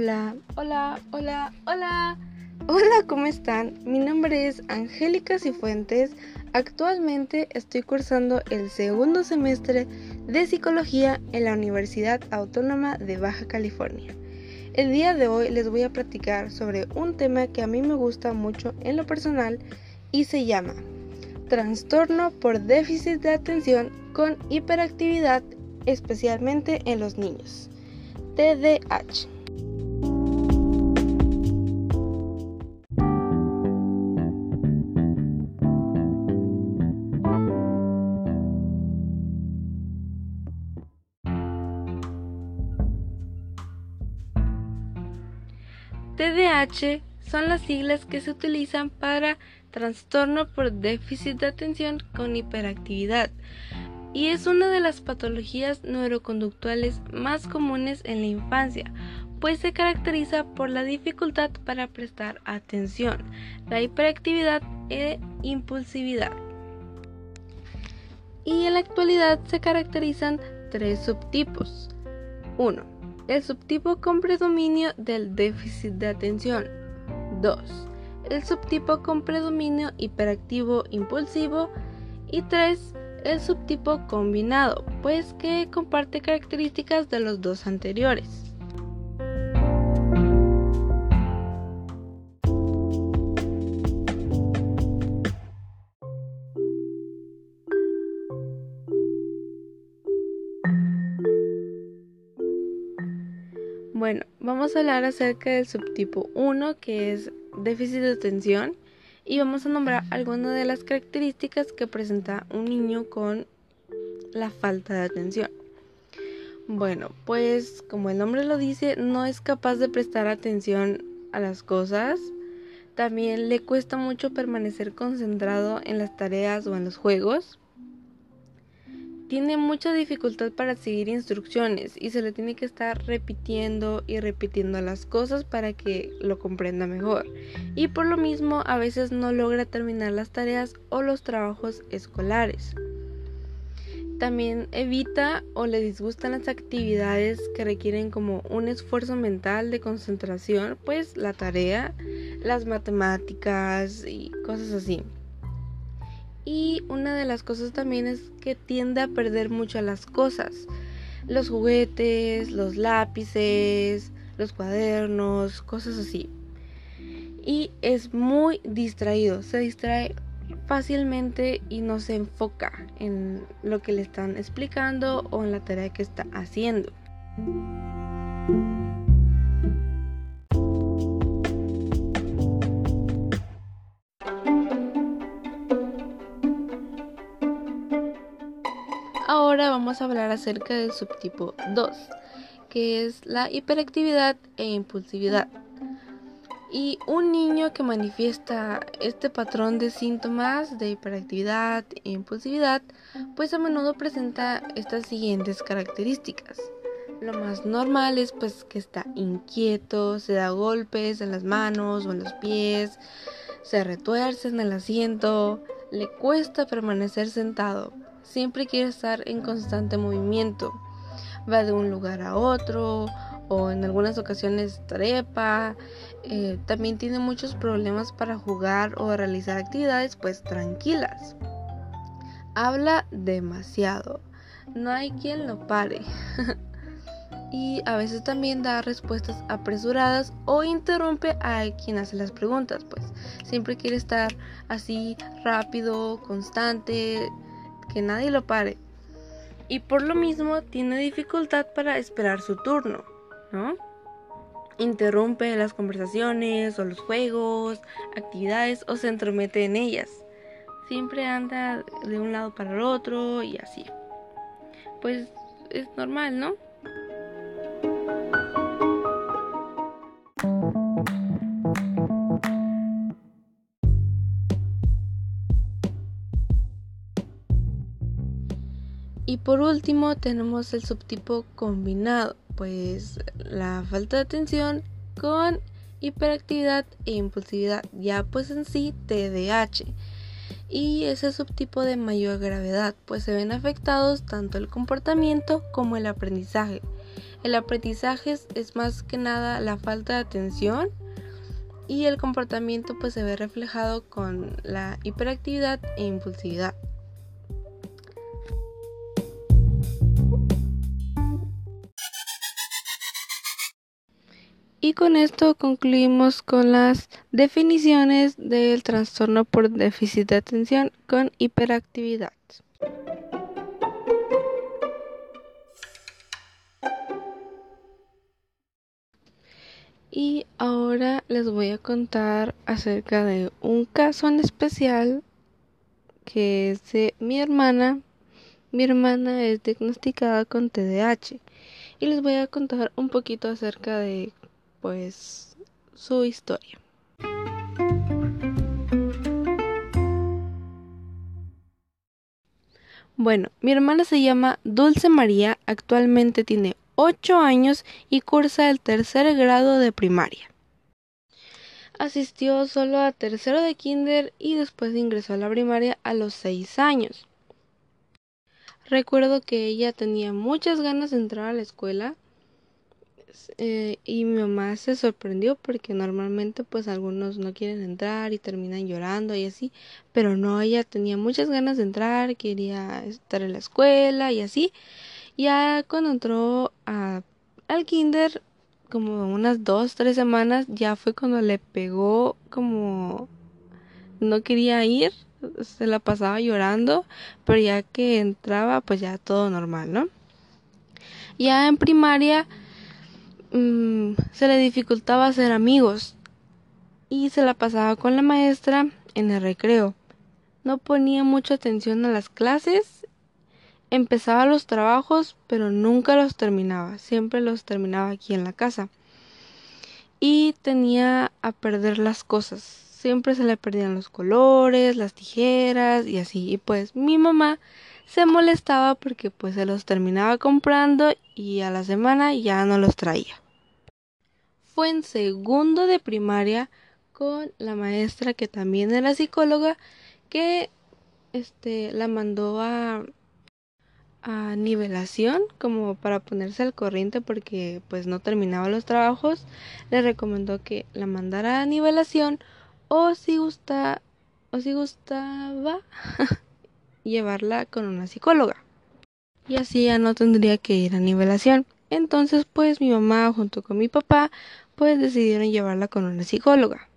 Hola, hola, hola, hola. Hola, ¿cómo están? Mi nombre es Angélica Cifuentes. Actualmente estoy cursando el segundo semestre de psicología en la Universidad Autónoma de Baja California. El día de hoy les voy a platicar sobre un tema que a mí me gusta mucho en lo personal y se llama trastorno por déficit de atención con hiperactividad, especialmente en los niños. TDAH. Son las siglas que se utilizan para trastorno por déficit de atención con hiperactividad y es una de las patologías neuroconductuales más comunes en la infancia, pues se caracteriza por la dificultad para prestar atención, la hiperactividad e impulsividad. Y en la actualidad se caracterizan tres subtipos. 1. El subtipo con predominio del déficit de atención. 2. El subtipo con predominio hiperactivo impulsivo. Y 3 el subtipo combinado, pues que comparte características de los dos anteriores. Bueno, vamos a hablar acerca del subtipo 1, que es déficit de atención y vamos a nombrar algunas de las características que presenta un niño con la falta de atención. Bueno, pues como el nombre lo dice, no es capaz de prestar atención a las cosas. También le cuesta mucho permanecer concentrado en las tareas o en los juegos tiene mucha dificultad para seguir instrucciones y se le tiene que estar repitiendo y repitiendo las cosas para que lo comprenda mejor. Y por lo mismo a veces no logra terminar las tareas o los trabajos escolares. También evita o le disgustan las actividades que requieren como un esfuerzo mental de concentración, pues la tarea, las matemáticas y cosas así. Y una de las cosas también es que tiende a perder mucho las cosas. Los juguetes, los lápices, los cuadernos, cosas así. Y es muy distraído, se distrae fácilmente y no se enfoca en lo que le están explicando o en la tarea que está haciendo. Vamos a hablar acerca del subtipo 2, que es la hiperactividad e impulsividad. Y un niño que manifiesta este patrón de síntomas de hiperactividad e impulsividad, pues a menudo presenta estas siguientes características. Lo más normal es pues que está inquieto, se da golpes en las manos o en los pies, se retuerce en el asiento, le cuesta permanecer sentado, siempre quiere estar en constante movimiento. Va de un lugar a otro o en algunas ocasiones trepa. Eh, también tiene muchos problemas para jugar o realizar actividades pues tranquilas. Habla demasiado. No hay quien lo pare. y a veces también da respuestas apresuradas o interrumpe a quien hace las preguntas, pues siempre quiere estar así rápido, constante, que nadie lo pare. Y por lo mismo tiene dificultad para esperar su turno, ¿no? Interrumpe las conversaciones o los juegos, actividades o se entromete en ellas. Siempre anda de un lado para el otro y así. Pues es normal, ¿no? Y por último tenemos el subtipo combinado, pues la falta de atención con hiperactividad e impulsividad, ya pues en sí TDAH. Y ese subtipo de mayor gravedad, pues se ven afectados tanto el comportamiento como el aprendizaje. El aprendizaje es, más que nada la falta de atención y el comportamiento pues se ve reflejado con la hiperactividad e impulsividad. Y con esto concluimos con las definiciones del trastorno por déficit de atención con hiperactividad. Y ahora les voy a contar acerca de un caso en especial que es de mi hermana. Mi hermana es diagnosticada con TDAH y les voy a contar un poquito acerca de pues su historia. Bueno, mi hermana se llama Dulce María, actualmente tiene 8 años y cursa el tercer grado de primaria. Asistió solo a tercero de kinder y después ingresó a la primaria a los 6 años. Recuerdo que ella tenía muchas ganas de entrar a la escuela eh, y mi mamá se sorprendió porque normalmente pues algunos no quieren entrar y terminan llorando y así, pero no, ella tenía muchas ganas de entrar, quería estar en la escuela y así. Ya cuando entró al kinder, como unas dos, tres semanas, ya fue cuando le pegó como no quería ir, se la pasaba llorando, pero ya que entraba pues ya todo normal, ¿no? Ya en primaria Mm, se le dificultaba hacer amigos y se la pasaba con la maestra en el recreo. No ponía mucha atención a las clases, empezaba los trabajos, pero nunca los terminaba, siempre los terminaba aquí en la casa. Y tenía a perder las cosas, siempre se le perdían los colores, las tijeras y así. Y pues mi mamá se molestaba porque pues se los terminaba comprando y a la semana ya no los traía. Fue en segundo de primaria con la maestra que también era psicóloga que este la mandó a a nivelación como para ponerse al corriente porque pues no terminaba los trabajos le recomendó que la mandara a nivelación o si gusta o si gustaba llevarla con una psicóloga. Y así ya no tendría que ir a nivelación. Entonces, pues mi mamá junto con mi papá, pues decidieron llevarla con una psicóloga.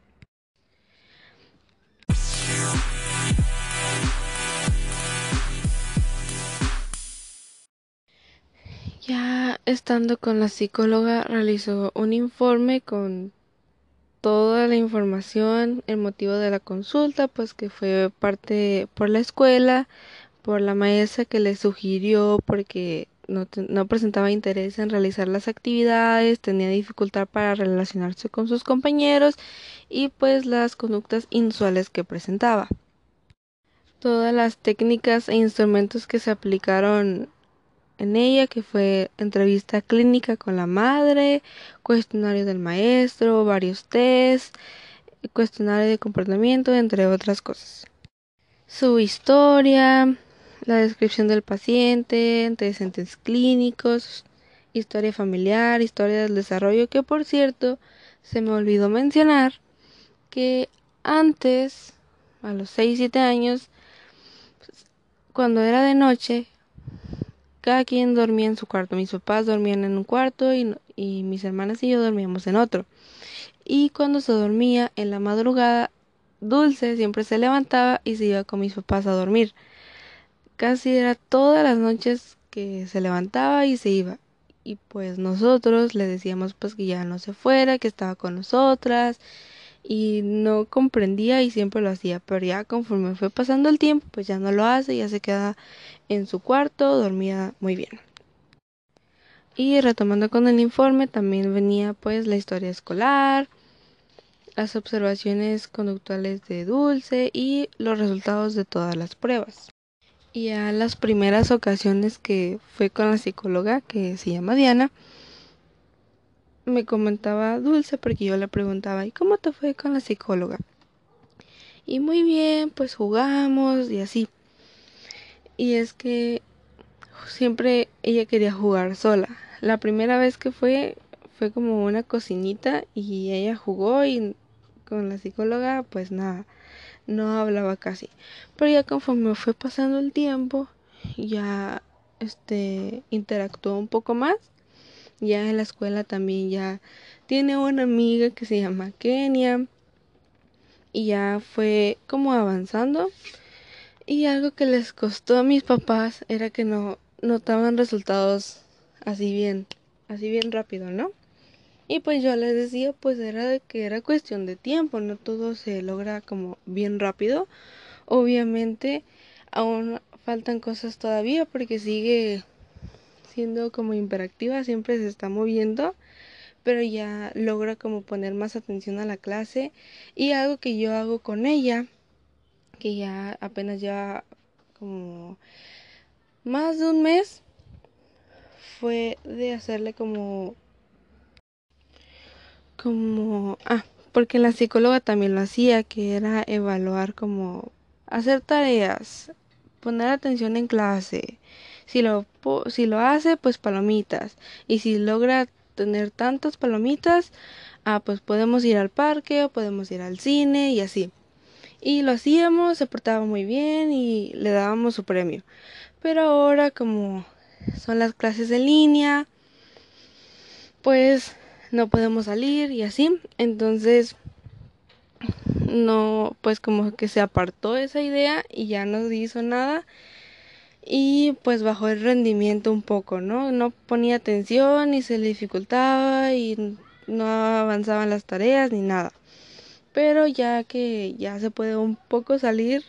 Ya estando con la psicóloga, realizó un informe con toda la información, el motivo de la consulta, pues que fue parte por la escuela, por la maestra que le sugirió porque no, presentaba interés en realizar las actividades, tenía dificultad para relacionarse con sus compañeros y pues las conductas inusuales que presentaba. Todas las técnicas e instrumentos que se aplicaron en ella, que fue entrevista clínica con la madre, cuestionario del maestro, varios test, cuestionario de comportamiento, entre otras cosas. Su historia, la descripción del paciente, antecedentes clínicos, historia familiar, historia del desarrollo, que por cierto se me olvidó mencionar que antes, a los 6-7 años, cuando era de noche, cada quien dormía en su cuarto. Mis papás dormían en un cuarto y, y mis hermanas y yo dormíamos en otro. Y cuando se dormía en la madrugada, Dulce siempre se levantaba y se iba con mis papás a dormir. Casi era todas las noches que se levantaba y se iba. Y pues nosotros le decíamos pues que ya no se fuera, que estaba con nosotras y no comprendía y siempre lo hacía, pero ya conforme fue pasando el tiempo, pues ya no lo hace, ya se queda en su cuarto, dormía muy bien. Y retomando con el informe, también venía pues la historia escolar, las observaciones conductuales de Dulce y los resultados de todas las pruebas. Y a las primeras ocasiones que fue con la psicóloga, que se llama Diana, me comentaba Dulce porque yo le preguntaba, ¿y cómo te fue con la psicóloga? Y muy bien, pues jugamos y así. Y es que siempre ella quería jugar sola. la primera vez que fue fue como una cocinita y ella jugó y con la psicóloga pues nada, no hablaba casi. Pero ya conforme fue pasando el tiempo, ya este interactuó un poco más. Ya en la escuela también ya tiene una amiga que se llama Kenia y ya fue como avanzando. Y algo que les costó a mis papás era que no notaban resultados así bien, así bien rápido, ¿no? Y pues yo les decía, pues era de que era cuestión de tiempo, no todo se logra como bien rápido. Obviamente aún faltan cosas todavía porque sigue siendo como imperactiva, siempre se está moviendo, pero ya logra como poner más atención a la clase y algo que yo hago con ella, que ya apenas ya como más de un mes, fue de hacerle como como ah porque la psicóloga también lo hacía que era evaluar como hacer tareas poner atención en clase si lo si lo hace pues palomitas y si logra tener tantas palomitas ah pues podemos ir al parque o podemos ir al cine y así y lo hacíamos se portaba muy bien y le dábamos su premio pero ahora como son las clases en línea pues no podemos salir y así. Entonces, no, pues como que se apartó esa idea y ya no hizo nada. Y pues bajó el rendimiento un poco, ¿no? No ponía atención y se le dificultaba y no avanzaban las tareas ni nada. Pero ya que ya se puede un poco salir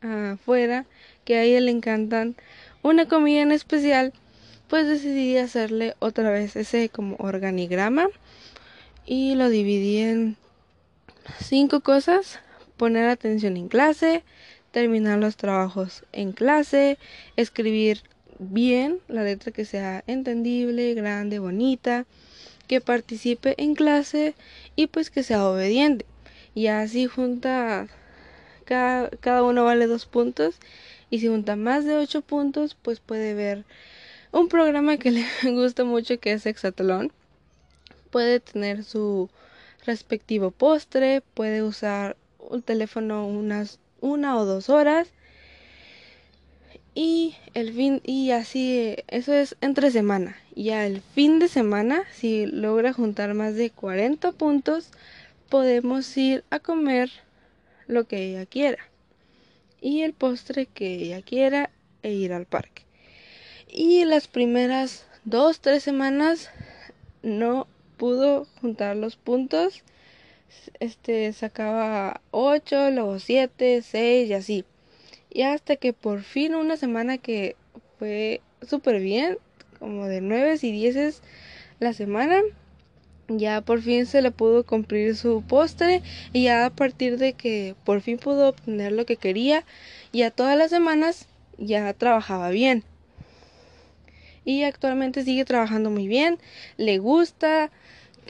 afuera, que a ella le encantan una comida en especial, pues decidí hacerle otra vez ese como organigrama y lo dividí en cinco cosas poner atención en clase terminar los trabajos en clase escribir bien la letra que sea entendible grande bonita que participe en clase y pues que sea obediente y así junta cada, cada uno vale dos puntos y si junta más de ocho puntos pues puede ver un programa que le gusta mucho que es Hexatlón. Puede tener su respectivo postre, puede usar un teléfono unas una o dos horas. Y el fin y así eso es entre semana. Ya el fin de semana si logra juntar más de 40 puntos podemos ir a comer lo que ella quiera. Y el postre que ella quiera e ir al parque. Y las primeras dos, tres semanas no pudo juntar los puntos. Este sacaba ocho, luego siete, seis y así. Y hasta que por fin una semana que fue súper bien, como de nueve y dieces la semana, ya por fin se le pudo cumplir su postre y ya a partir de que por fin pudo obtener lo que quería, ya todas las semanas ya trabajaba bien y actualmente sigue trabajando muy bien, le gusta.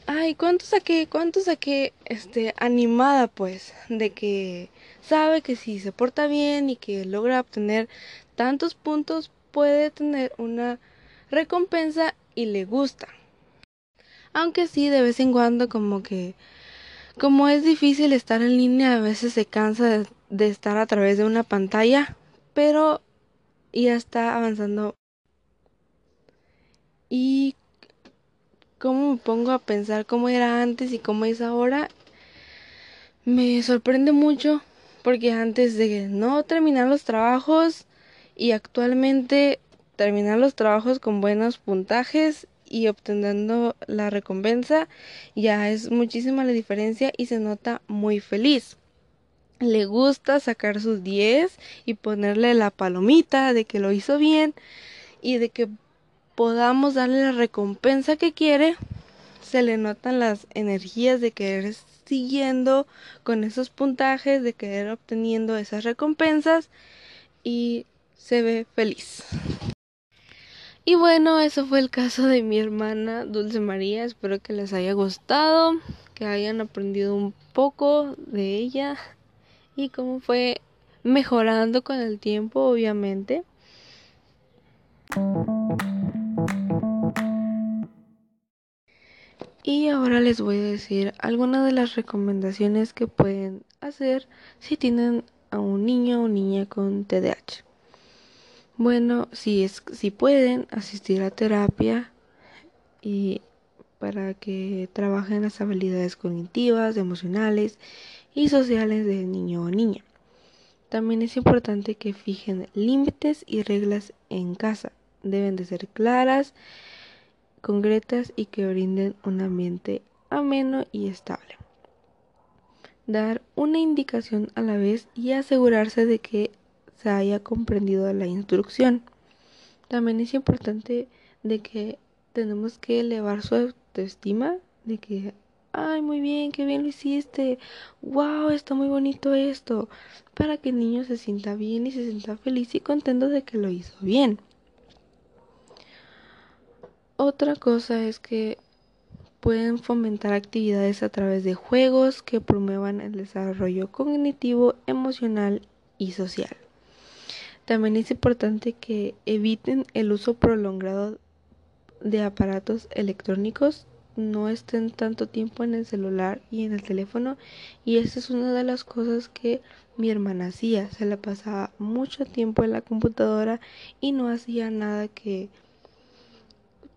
Ay, ¿cuánto saqué? ¿Cuánto saqué? Este, animada pues, de que sabe que si se porta bien y que logra obtener tantos puntos, puede tener una recompensa y le gusta. Aunque sí, de vez en cuando como que, como es difícil estar en línea, a veces se cansa de, de estar a través de una pantalla, pero ya está avanzando y cómo me pongo a pensar cómo era antes y cómo es ahora, me sorprende mucho porque antes de no terminar los trabajos y actualmente terminar los trabajos con buenos puntajes y obteniendo la recompensa ya es muchísima la diferencia y se nota muy feliz. Le gusta sacar sus 10 y ponerle la palomita de que lo hizo bien y de que podamos darle la recompensa que quiere, se le notan las energías de querer siguiendo con esos puntajes, de querer obteniendo esas recompensas y se ve feliz. Y bueno, eso fue el caso de mi hermana Dulce María. Espero que les haya gustado, que hayan aprendido un poco de ella y cómo fue mejorando con el tiempo, obviamente. Y ahora les voy a decir algunas de las recomendaciones que pueden hacer si tienen a un niño o niña con TDAH. Bueno, si es si pueden asistir a terapia y para que trabajen las habilidades cognitivas, emocionales y sociales del niño o niña. También es importante que fijen límites y reglas en casa. Deben de ser claras concretas y que brinden un ambiente ameno y estable. Dar una indicación a la vez y asegurarse de que se haya comprendido la instrucción. También es importante de que tenemos que elevar su autoestima, de que, ay, muy bien, qué bien lo hiciste, wow, está muy bonito esto, para que el niño se sienta bien y se sienta feliz y contento de que lo hizo bien. Otra cosa es que pueden fomentar actividades a través de juegos que promuevan el desarrollo cognitivo, emocional y social. También es importante que eviten el uso prolongado de aparatos electrónicos, no estén tanto tiempo en el celular y en el teléfono y esa es una de las cosas que mi hermana hacía, se la pasaba mucho tiempo en la computadora y no hacía nada que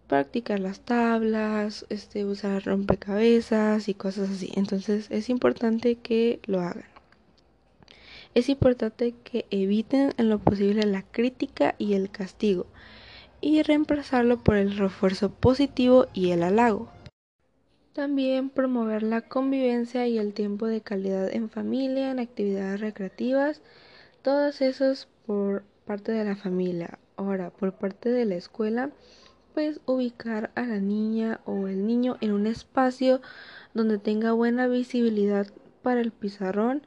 practicar las tablas, este, usar rompecabezas y cosas así. Entonces es importante que lo hagan. Es importante que eviten en lo posible la crítica y el castigo y reemplazarlo por el refuerzo positivo y el halago. También promover la convivencia y el tiempo de calidad en familia, en actividades recreativas, todos esos por parte de la familia. Ahora, por parte de la escuela, pues ubicar a la niña o el niño en un espacio donde tenga buena visibilidad para el pizarrón,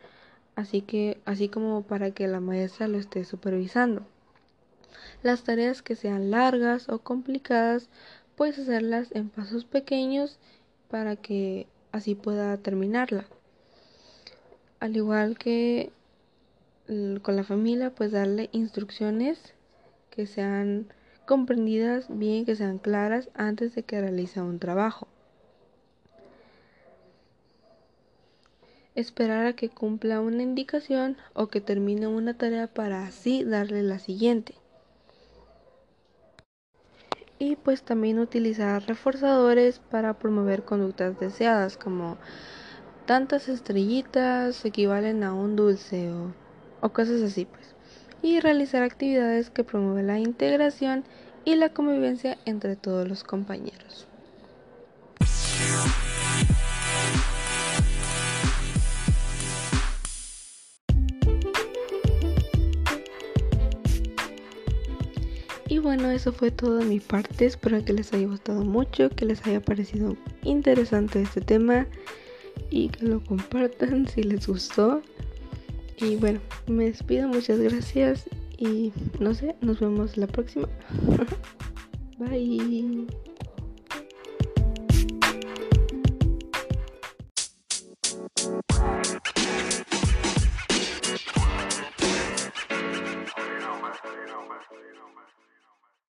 así que así como para que la maestra lo esté supervisando. Las tareas que sean largas o complicadas, puedes hacerlas en pasos pequeños para que así pueda terminarla. Al igual que con la familia, pues darle instrucciones que sean comprendidas bien, que sean claras antes de que realice un trabajo. Esperar a que cumpla una indicación o que termine una tarea para así darle la siguiente. Y pues también utilizar reforzadores para promover conductas deseadas como tantas estrellitas equivalen a un dulce o, o cosas así pues y realizar actividades que promueven la integración y la convivencia entre todos los compañeros. Y bueno, eso fue todo de mi parte. Espero que les haya gustado mucho, que les haya parecido interesante este tema y que lo compartan si les gustó. Y bueno, me despido, muchas gracias y no sé, nos vemos la próxima. Bye.